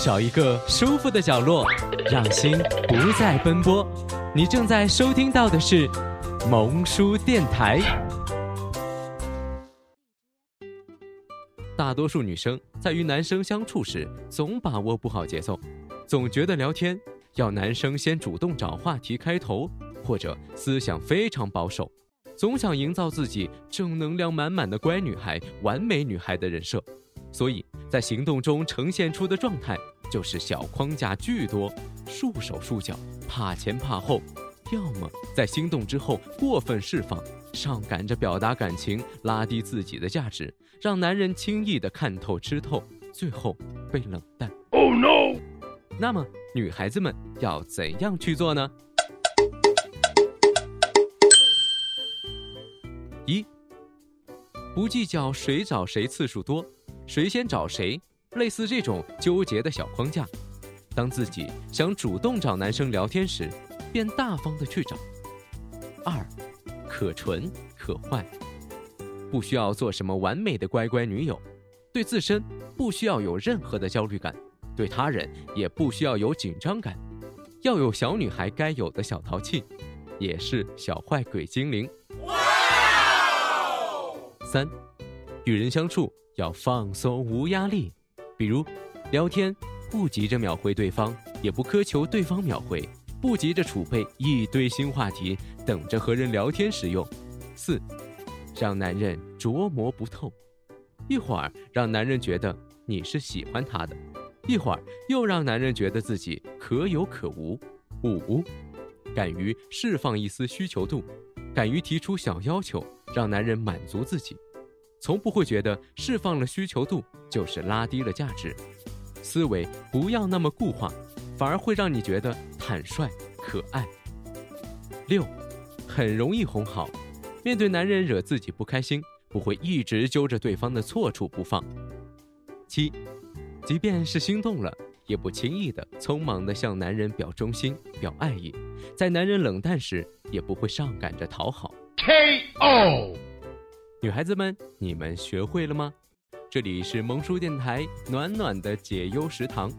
找一个舒服的角落，让心不再奔波。你正在收听到的是萌叔电台。大多数女生在与男生相处时，总把握不好节奏，总觉得聊天要男生先主动找话题开头，或者思想非常保守，总想营造自己正能量满满的乖女孩、完美女孩的人设。所以在行动中呈现出的状态就是小框架巨多，束手束脚，怕前怕后；要么在心动之后过分释放，上赶着表达感情，拉低自己的价值，让男人轻易的看透吃透，最后被冷淡。Oh no！那么女孩子们要怎样去做呢？一，不计较谁找谁次数多。谁先找谁，类似这种纠结的小框架。当自己想主动找男生聊天时，便大方的去找。二，可纯可坏，不需要做什么完美的乖乖女友，对自身不需要有任何的焦虑感，对他人也不需要有紧张感，要有小女孩该有的小淘气，也是小坏鬼精灵。哇！三，与人相处。要放松无压力，比如聊天不急着秒回对方，也不苛求对方秒回，不急着储备一堆新话题等着和人聊天使用。四，让男人琢磨不透，一会儿让男人觉得你是喜欢他的，一会儿又让男人觉得自己可有可无。五，敢于释放一丝需求度，敢于提出小要求，让男人满足自己。从不会觉得释放了需求度就是拉低了价值，思维不要那么固化，反而会让你觉得坦率可爱。六，很容易哄好，面对男人惹自己不开心，不会一直揪着对方的错处不放。七，即便是心动了，也不轻易的匆忙的向男人表忠心、表爱意，在男人冷淡时，也不会上赶着讨好。K.O. 女孩子们，你们学会了吗？这里是萌叔电台暖暖的解忧食堂。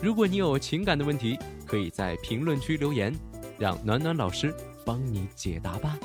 如果你有情感的问题，可以在评论区留言，让暖暖老师帮你解答吧。